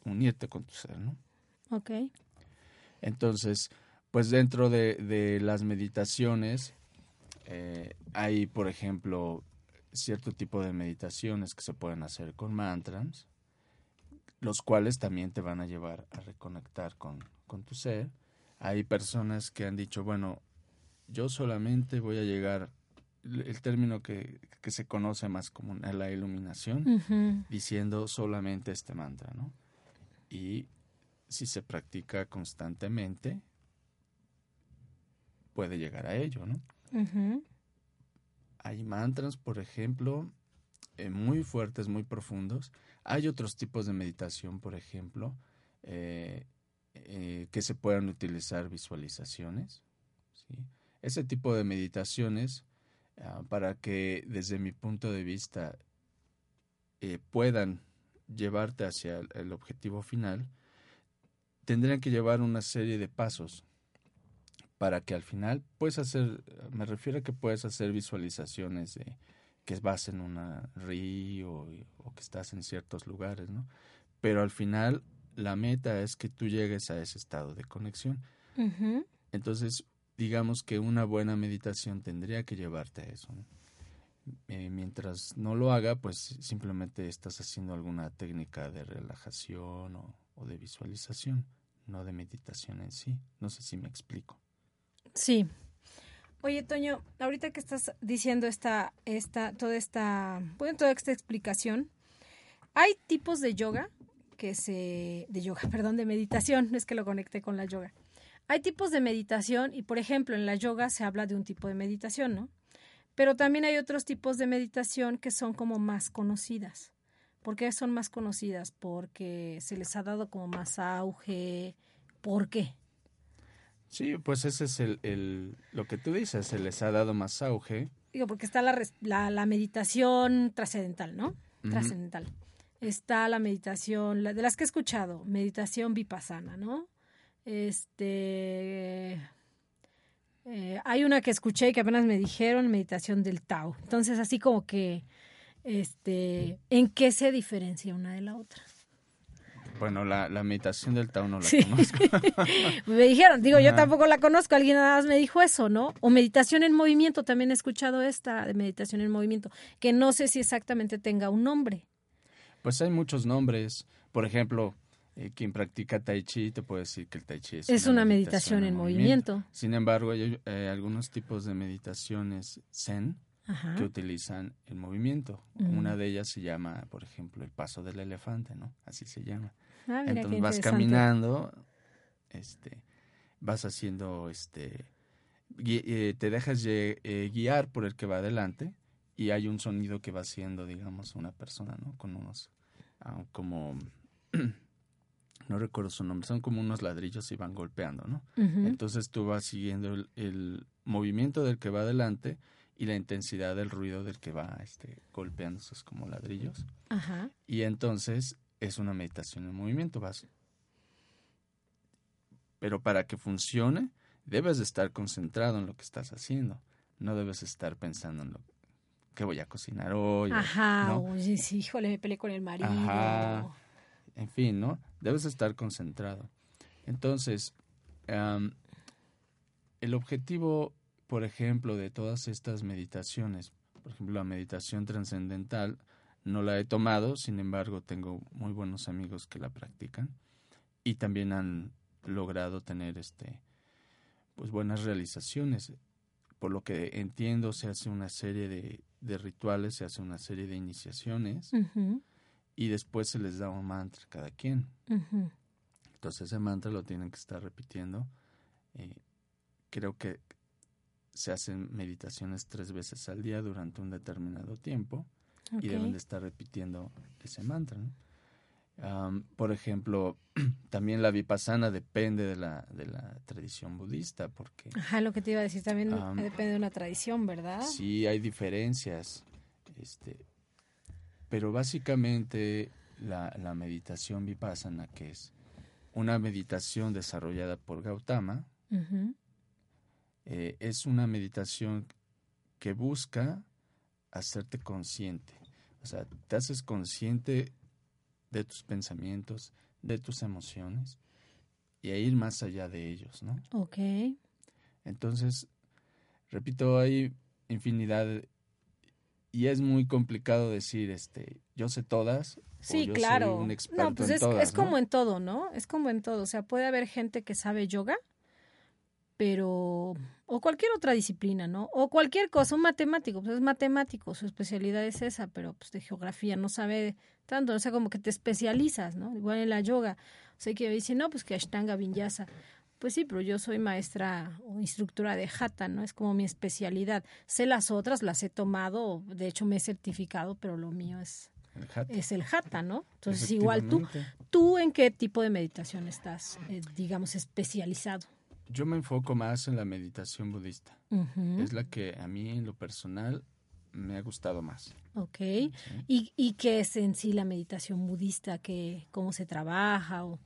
unirte con tu ser, ¿no? Ok. Entonces, pues dentro de, de las meditaciones eh, hay, por ejemplo, cierto tipo de meditaciones que se pueden hacer con mantras, los cuales también te van a llevar a reconectar con, con tu ser. Hay personas que han dicho, bueno, yo solamente voy a llegar, el término que, que se conoce más como la iluminación, diciendo solamente este mantra, ¿no? Y si se practica constantemente, puede llegar a ello, ¿no? Hay mantras, por ejemplo, eh, muy fuertes, muy profundos. Hay otros tipos de meditación, por ejemplo, eh, eh, que se puedan utilizar visualizaciones. Ese tipo de meditaciones, ah, para que desde mi punto de vista puedan llevarte hacia el objetivo final, tendrían que llevar una serie de pasos para que al final puedes hacer, me refiero a que puedes hacer visualizaciones de que vas en una río o, que estás en ciertos lugares, ¿no? Pero al final la meta es que tú llegues a ese estado de conexión. Entonces, digamos que una buena meditación tendría que llevarte a eso. Eh, mientras no lo haga, pues simplemente estás haciendo alguna técnica de relajación o de visualización, no de meditación en sí. No sé si me explico. Sí. Oye, Toño, ahorita que estás diciendo esta, esta, toda esta, bueno, toda esta explicación, hay tipos de yoga que se, de yoga, *laughs* perdón, de meditación, no es que lo conecte con la yoga. Hay tipos de meditación y, por ejemplo, en la yoga se habla de un tipo de meditación, ¿no? Pero también hay otros tipos de meditación que son como más conocidas. ¿Por qué son más conocidas? Porque se les ha dado como más auge. ¿Por qué? Sí, pues ese es el, lo que tú dices, se les ha dado más auge. Digo, porque está la, la, meditación trascendental, ¿no? Trascendental. Está la meditación, de las que he escuchado, meditación vipassana, ¿no? Este... Eh, hay una que escuché que apenas me dijeron, meditación del Tao. Entonces, así como que, este, ¿en qué se diferencia una de la otra? Bueno, la, la meditación del Tao no la conozco. *laughs* me dijeron, digo, yo tampoco la conozco, alguien nada más me dijo eso, ¿no? O meditación en movimiento, también he escuchado esta de meditación en movimiento, que no sé si exactamente tenga un nombre. Pues hay muchos nombres. Por ejemplo, eh, quien practica Tai Chi te puede decir que el Tai Chi es, es una, meditación, en movimiento. Sin embargo, hay eh, algunos tipos de meditaciones Zen que utilizan el movimiento. Una de ellas se llama, por ejemplo, el paso del elefante, ¿no? Así se llama. Ah, Entonces vas caminando, este, vas haciendo, este, eh, te dejas guiar por el que va adelante y hay un sonido que va haciendo, digamos, una persona, ¿no? Con unos, ah, como, *clears throat* no recuerdo su nombre, son como unos ladrillos y van golpeando, ¿no? Entonces tú vas siguiendo el, el, movimiento del que va adelante y la intensidad del ruido del que va este, golpeando esos como ladrillos. Ajá. Y entonces es una meditación en movimiento. Vas. Pero para que funcione, debes de estar concentrado en lo que estás haciendo. No debes estar pensando en lo que voy a cocinar hoy. Ajá, sí, híjole, me peleé con el marido. Ajá. En fin, ¿no? Debes estar concentrado. Entonces, el objetivo, por ejemplo, de todas estas meditaciones, por ejemplo, la meditación trascendental, no la he tomado, sin embargo, tengo muy buenos amigos que la practican y también han logrado tener este pues buenas realizaciones. Por lo que entiendo, se hace una serie de, de rituales, se hace una serie de iniciaciones y después se les da un mantra a cada quien. Entonces ese mantra lo tienen que estar repitiendo. Eh, creo que se hacen meditaciones tres veces al día durante un determinado tiempo y deben de estar repitiendo ese mantra. por ejemplo, *clears throat* también la vipassana depende de la, de la tradición budista, porque... Ajá, lo que te iba a decir, también depende de una tradición, ¿verdad? Sí, hay diferencias, este, pero básicamente la, la meditación vipassana, que es una meditación desarrollada por Gautama, eh, es una meditación que busca hacerte consciente. O sea, te haces consciente de tus pensamientos, de tus emociones y a ir más allá de ellos, ¿no? Ok. Entonces, repito, hay infinidad y es muy complicado decir, este, yo sé todas. Sí, claro. un experto no, pues es, es como en todo, ¿no? Es como en todo. O sea, puede haber gente que sabe yoga, pero o cualquier otra disciplina, ¿no? O cualquier cosa, un matemático, pues es matemático, su especialidad es esa, pero pues de geografía no sabe tanto, o sea, como que te especializas, ¿no? Igual en la yoga, o sea, que dice, no, pues que Ashtanga Vinyasa, pues sí, pero yo soy maestra o instructora de Hatha, ¿no? Es como mi especialidad. Sé las otras, las he tomado, de hecho me he certificado, pero lo mío es el es el Hatha, ¿no? Entonces, igual tú, ¿tú en qué tipo de meditación estás, eh, digamos, especializado? Yo me enfoco más en la meditación budista. Es la que a mí en lo personal me ha gustado más. Ok. ¿Y, ¿Y qué es en sí la meditación budista? ¿Qué, ¿Cómo se trabaja? O...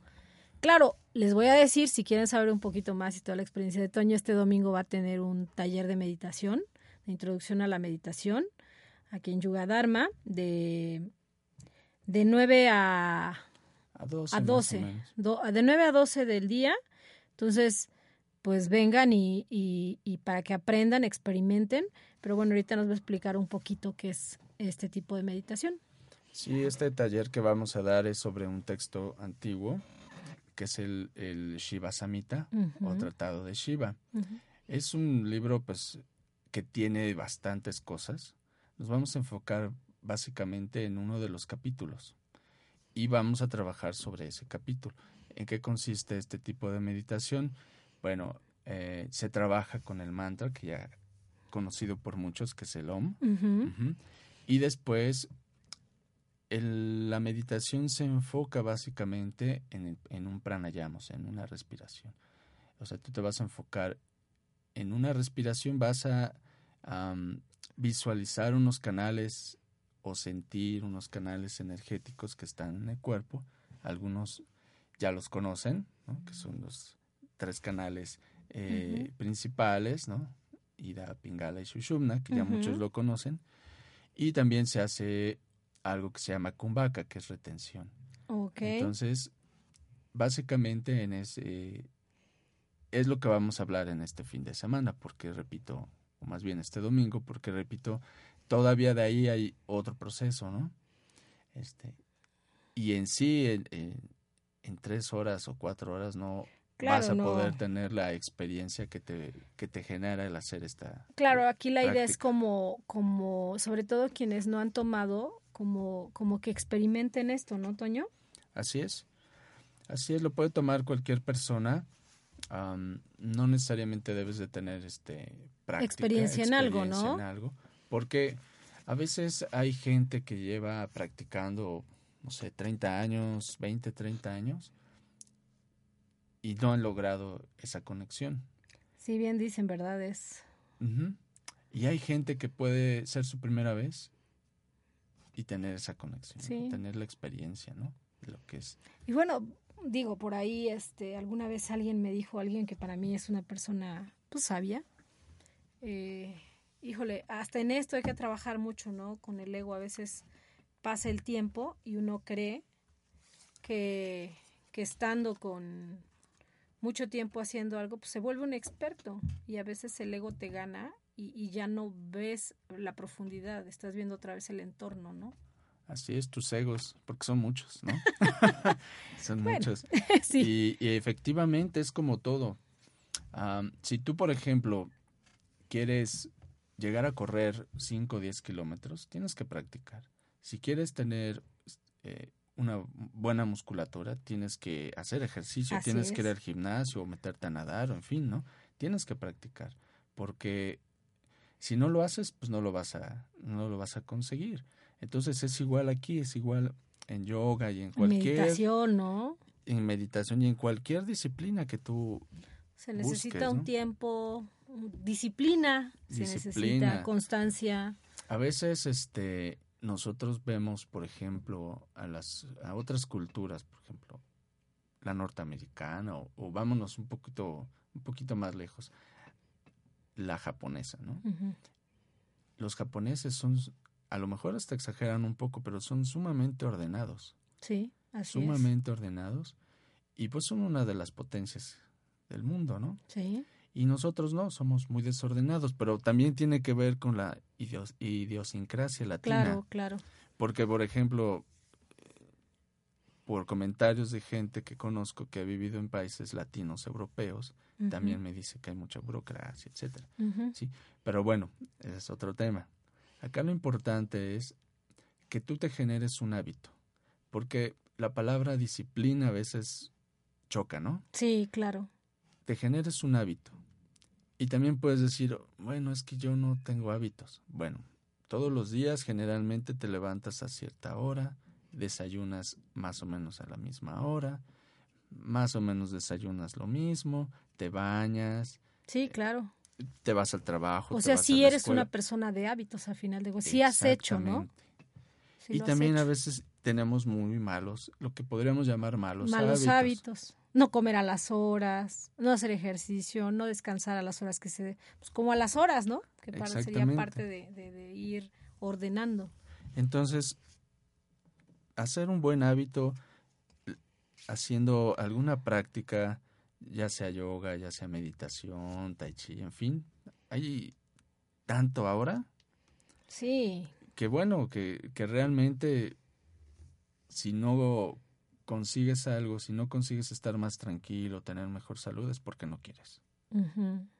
Claro, les voy a decir, si quieren saber un poquito más y toda la experiencia de Toño, este domingo va a tener un taller de meditación, de introducción a la meditación, aquí en Yuga Dharma, de, de 9 a, a 12. A 12 de 9 a 12 del día. Entonces, pues vengan y, y, para que aprendan, experimenten. Pero bueno, ahorita nos va a explicar un poquito qué es este tipo de meditación. Sí, este taller que vamos a dar es sobre un texto antiguo, que es el, el Shiva Samhita o Tratado de Shiva. Es un libro pues que tiene bastantes cosas. Nos vamos a enfocar básicamente en uno de los capítulos y vamos a trabajar sobre ese capítulo. ¿En qué consiste este tipo de meditación? Bueno, eh, se trabaja con el mantra que ya conocido por muchos, que es el OM. Y después la meditación se enfoca básicamente en, en un pranayama, o sea, en una respiración. O sea, tú te vas a enfocar en una respiración, vas a visualizar unos canales o sentir unos canales energéticos que están en el cuerpo. Algunos ya los conocen, que son los tres canales eh, principales, ¿no? Ida, Pingala y Sushumna, que ya muchos lo conocen. Y también se hace algo que se llama Kumbhaka, que es retención. Entonces, básicamente en ese es lo que vamos a hablar en este fin de semana, porque repito, o más bien este domingo, porque repito, todavía de ahí hay otro proceso, ¿no? Este, y en sí, en tres horas o cuatro horas no vas a poder tener la experiencia que te, que te genera el hacer esta. Claro, aquí la idea es como, como, sobre todo quienes no han tomado, como, como que experimenten esto, ¿no, Toño? Así es. Así es, lo puede tomar cualquier persona. no necesariamente debes de tener este práctica, experiencia en algo, ¿no? En algo, porque a veces hay gente que lleva practicando, no sé, 30 años, 20, 30 años y no han logrado esa conexión. Sí, bien dicen, ¿verdad? Es... Y hay gente que puede ser su primera vez y tener esa conexión, tener la experiencia, ¿no? De lo que es. Y bueno, digo, por ahí, este, alguna vez alguien me dijo, alguien que para mí es una persona, pues, sabia, eh, híjole, hasta en esto hay que trabajar mucho, ¿no? Con el ego a veces pasa el tiempo y uno cree que, que estando con mucho tiempo haciendo algo, pues se vuelve un experto y a veces el ego te gana y, y ya no ves la profundidad, estás viendo otra vez el entorno, ¿no? Así es, tus egos, porque son muchos, ¿no? *laughs* son Bueno, muchos. *laughs* sí. Y, y efectivamente es como todo. Am, si tú, por ejemplo, quieres llegar a correr 5 o 10 kilómetros, tienes que practicar. Si quieres tener eh, una buena musculatura, tienes que hacer ejercicio, Así tienes que ir al gimnasio o meterte a nadar, o en fin, ¿no? Tienes que practicar, porque si no lo haces, pues no lo vas a, no lo vas a conseguir. Entonces es igual aquí, es igual en yoga y en cualquier Meditación, ¿no? en meditación y en cualquier disciplina que tú Se necesita busques, un ¿no? tiempo, un- disciplina, se necesita Disciplina. constancia. A veces este nosotros vemos, por ejemplo, a las a otras culturas, por ejemplo, la norteamericana o, o vámonos un poquito un poquito más lejos, la japonesa, ¿no? Los japoneses son a lo mejor hasta exageran un poco, pero son sumamente ordenados, Sí, así sumamente ordenados y pues son una de las potencias del mundo, ¿no? Sí, Y nosotros no, somos muy desordenados, pero también tiene que ver con la idios- idiosincrasia latina. claro, claro. Porque, por ejemplo, por comentarios de gente que conozco que ha vivido en países latinos europeos, también me dice que hay mucha burocracia, etcétera. ujú. Pero bueno, ese es otro tema. Acá lo importante es que tú te generes un hábito, porque la palabra disciplina a veces choca, ¿no? Sí, claro. te generes un hábito. Y también puedes decir, bueno, es que yo no tengo hábitos. Bueno, todos los días generalmente te levantas a cierta hora, desayunas más o menos a la misma hora, más o menos desayunas lo mismo, te bañas, Sí, claro. te vas al trabajo. O sea, a sí eres una persona de hábitos a final de cuentas. Sí has hecho, ¿no? Sí y también a veces tenemos muy malos, lo que podríamos llamar malos, malos hábitos. hábitos. No comer a las horas, no hacer ejercicio, no descansar a las horas que se... Pues como a las horas, ¿no? Que para- sería parte de, de- de ir ordenando. Entonces, hacer un buen hábito haciendo alguna práctica, ya sea yoga, ya sea meditación, tai chi, en fin, hay tanto ahora Sí, que bueno, que, que realmente si no consigues algo, si no consigues estar más tranquilo, tener mejor salud, es porque no quieres,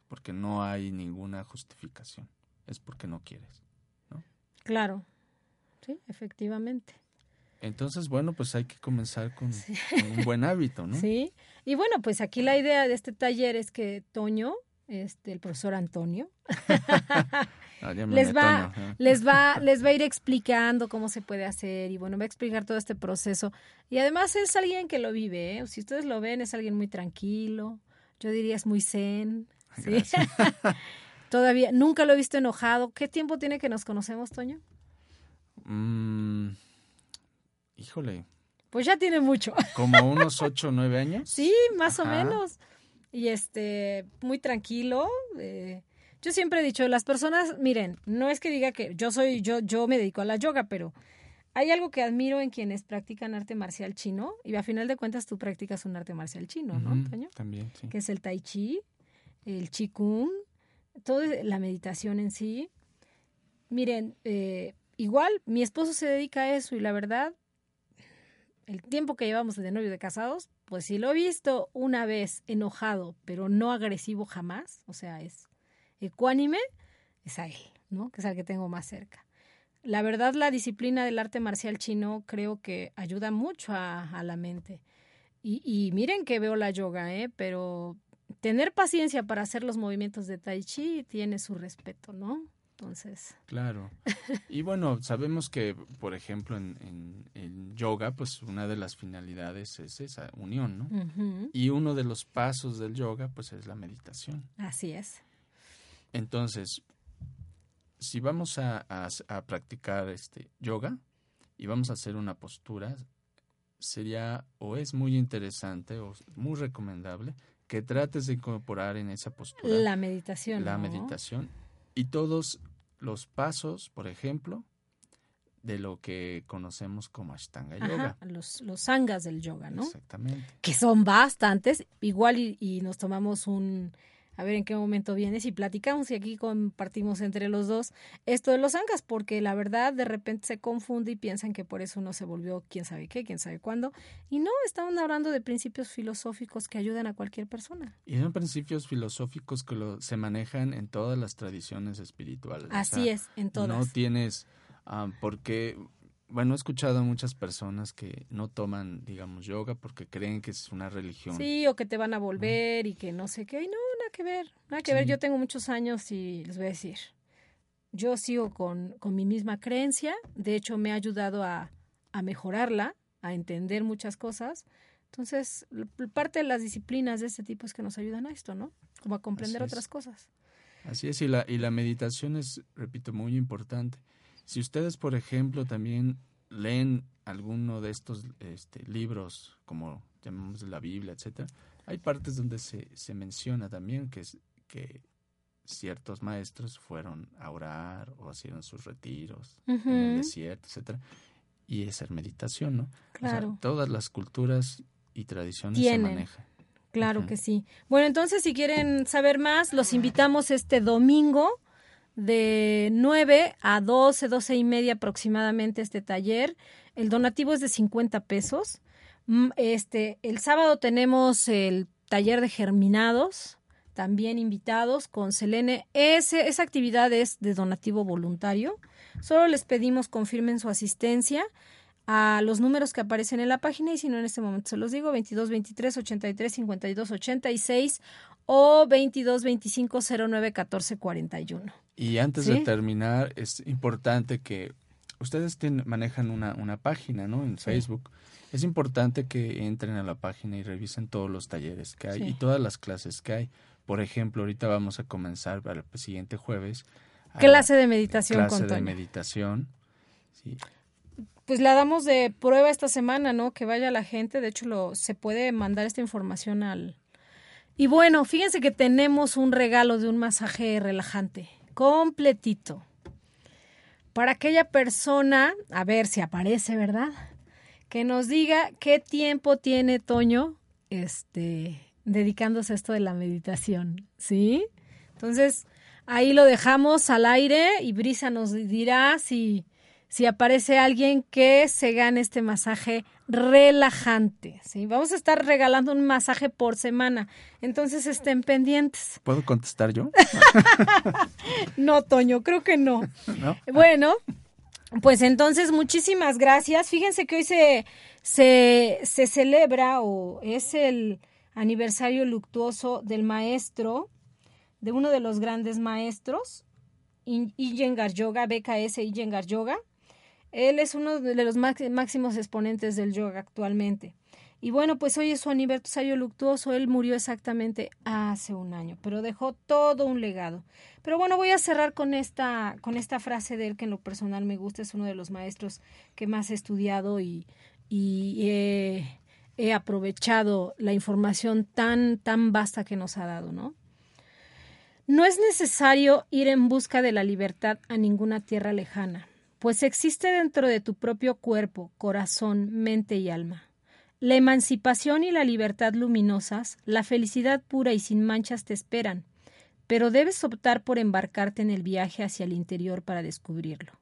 porque no hay ninguna justificación, es porque no quieres. claro. Sí, efectivamente. Entonces, bueno, pues hay que comenzar con, Sí. con un buen hábito, ¿no? *laughs* Sí. Y bueno, pues aquí la idea de este taller es que Toño, este, el profesor Antonio, *laughs* Ah, les va, Toño, ¿eh? les va, les va a ir explicando cómo se puede hacer y bueno, va a explicar todo este proceso. Y además es alguien que lo vive, ¿eh? Si ustedes lo ven, es alguien muy tranquilo. Yo diría es muy zen. ¿sí? Gracias. *laughs* Todavía, nunca lo he visto enojado. ¿Qué tiempo tiene que nos conocemos, Toño? Mm, híjole, Pues ya tiene mucho. *laughs* como unos ocho o nueve años. Sí, más o menos. Y este, muy tranquilo. eh, yo siempre he dicho, las personas, miren, no es que diga que yo soy, yo, yo me dedico a la yoga, pero hay algo que admiro en quienes practican arte marcial chino, y a final de cuentas tú practicas un arte marcial chino, ¿no, Ujú, Toño? También, sí. Que es el tai chi, el qigong, toda la meditación en sí. Miren, eh, igual mi esposo se dedica a eso y la verdad, el tiempo que llevamos de novio de casados, pues si lo he visto una vez enojado, pero no agresivo jamás, o sea, es ecuánime, es a él, ¿no? Que es al que tengo más cerca. La verdad, la disciplina del arte marcial chino creo que ayuda mucho a, la mente. Y, y miren que veo la yoga, ¿eh? Pero tener paciencia para hacer los movimientos de tai chi tiene su respeto, ¿no? Entonces, Claro. *laughs* Y bueno, sabemos que, por ejemplo, en, en, en yoga, pues una de las finalidades es esa unión, ¿no? Y uno de los pasos del yoga, pues es la meditación. así es. Entonces, si vamos a, a- a practicar este yoga y vamos a hacer una postura, sería o es muy interesante o muy recomendable que trates de incorporar en esa postura La meditación. la ¿no? meditación y todos los pasos, por ejemplo, de lo que conocemos como Ashtanga Yoga. los, los sangas del yoga, ¿no? Exactamente. Que son bastantes, igual y nos tomamos un a ver en qué momento vienes y platicamos y aquí compartimos entre los dos esto de los angas, porque la verdad de repente se confunde y piensan que por eso uno se volvió quién sabe qué, quién sabe cuándo. Y no, estamos hablando de principios filosóficos que ayudan a cualquier persona. Y son principios filosóficos que lo, se manejan en todas las tradiciones espirituales. Así es, en todas. No tienes, uh, porque bueno, he escuchado a muchas personas que no toman, digamos, yoga porque creen que es una religión. Sí, o que te van a volver y que no sé qué. Y no, que ver, nada que ver. Yo tengo muchos años y les voy a decir, yo sigo con, con mi misma creencia. De hecho, me ha ayudado a, a mejorarla, a entender muchas cosas. Entonces, parte de las disciplinas de este tipo es que nos ayudan a esto, ¿no? Como a comprender otras cosas. Así es, y la, y la meditación es, repito, muy importante. Si ustedes, por ejemplo, también leen alguno de estos este, libros, como llamamos la Biblia, etcétera, hay partes donde se, se menciona también que, que ciertos maestros fueron a orar o hicieron sus retiros en el desierto, etcétera, y hacer meditación, ¿no? Claro. todas las culturas y tradiciones se manejan. Claro que sí. Bueno, entonces si quieren saber más, los invitamos este domingo de 9 a 12, 12 y media aproximadamente este taller. El donativo es de 50 pesos. Mm, este, el sábado tenemos el taller de germinados, también invitados con Selene. Ese, esa actividad es de donativo voluntario. Solo les pedimos confirmen su asistencia a los números que aparecen en la página y si no en este momento se los digo 22 23 83 52 86 o 22 25 09 14 41. Y antes de terminar, es importante que ustedes manejan una, una página, ¿no? En Facebook. Es importante que entren a la página y revisen todos los talleres que hay y todas las clases que hay. Por ejemplo, ahorita vamos a comenzar para el siguiente jueves. Clase de meditación. Clase de meditación. Sí. Pues la damos de prueba esta semana, ¿no? Que vaya la gente. De hecho, lo, se puede mandar esta información al... Y bueno, fíjense que tenemos un regalo de un masaje relajante completito. Para aquella persona, a ver si aparece, ¿verdad? Que nos diga qué tiempo tiene Toño este, dedicándose a esto de la meditación, ¿sí? Entonces, ahí lo dejamos al aire y Brisa nos dirá si si aparece alguien que se gane este masaje relajante. ¿sí? Vamos a estar regalando un masaje por semana, entonces estén pendientes. ¿Puedo contestar yo? *laughs* no, Toño, creo que no. Bueno, pues entonces muchísimas gracias. Fíjense que hoy se, se, celebra o es el aniversario luctuoso del maestro, de uno de los grandes maestros, Iyengar Yoga, BKS Iyengar Yoga. Él es uno de los máximos exponentes del yoga actualmente. Y bueno, pues hoy es su aniversario luctuoso. Él murió exactamente hace un año, pero dejó todo un legado. Pero bueno, voy a cerrar con esta, con esta frase de él que en lo personal me gusta. Es uno de los maestros que más he estudiado y, he, he aprovechado la información tan, tan vasta que nos ha dado, ¿no? No es necesario ir en busca de la libertad a ninguna tierra lejana pues existe dentro de tu propio cuerpo, corazón, mente y alma. La emancipación y la libertad luminosas, la felicidad pura y sin manchas te esperan, pero debes optar por embarcarte en el viaje hacia el interior para descubrirlo.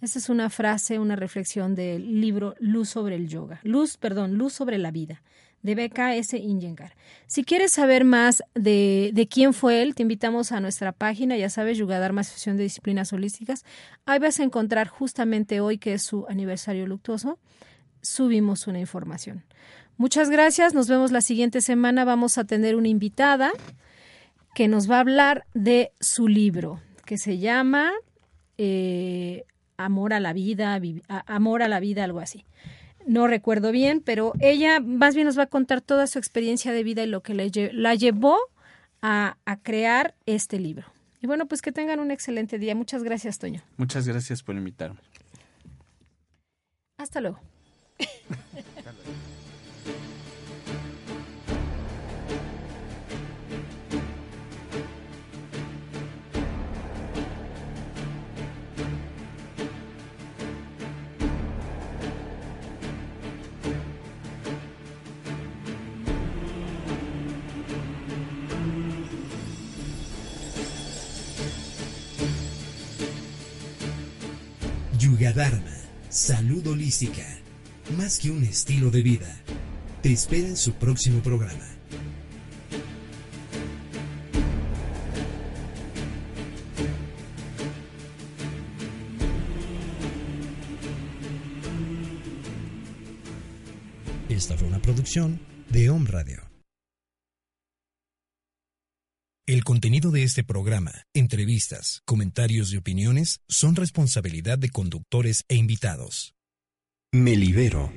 Esa es una frase, una reflexión del libro Luz sobre el yoga. Luz, perdón, Luz sobre la vida, de BKS Inyengar. Si quieres saber más de, de, quién fue él, te invitamos a nuestra página, ya sabes, Yugadharma Asociación de Disciplinas Holísticas. Ahí vas a encontrar justamente hoy, que es su aniversario luctuoso, subimos una información. Muchas gracias, nos vemos la siguiente semana. Vamos a tener una invitada que nos va a hablar de su libro, que se llama eh, Amor a la vida, Amor a la vida, algo así no recuerdo bien, pero ella más bien nos va a contar toda su experiencia de vida y lo que la llevó a, a crear este libro. Y bueno, pues que tengan un excelente día. Muchas gracias, Toño. Muchas gracias por invitarme. Hasta luego. Yugadharma, salud holística más que un estilo de vida. Te espera en su próximo programa. Esta fue una producción de Home Radio. El contenido de este programa, entrevistas, comentarios y opiniones son responsabilidad de conductores e invitados. Me libero.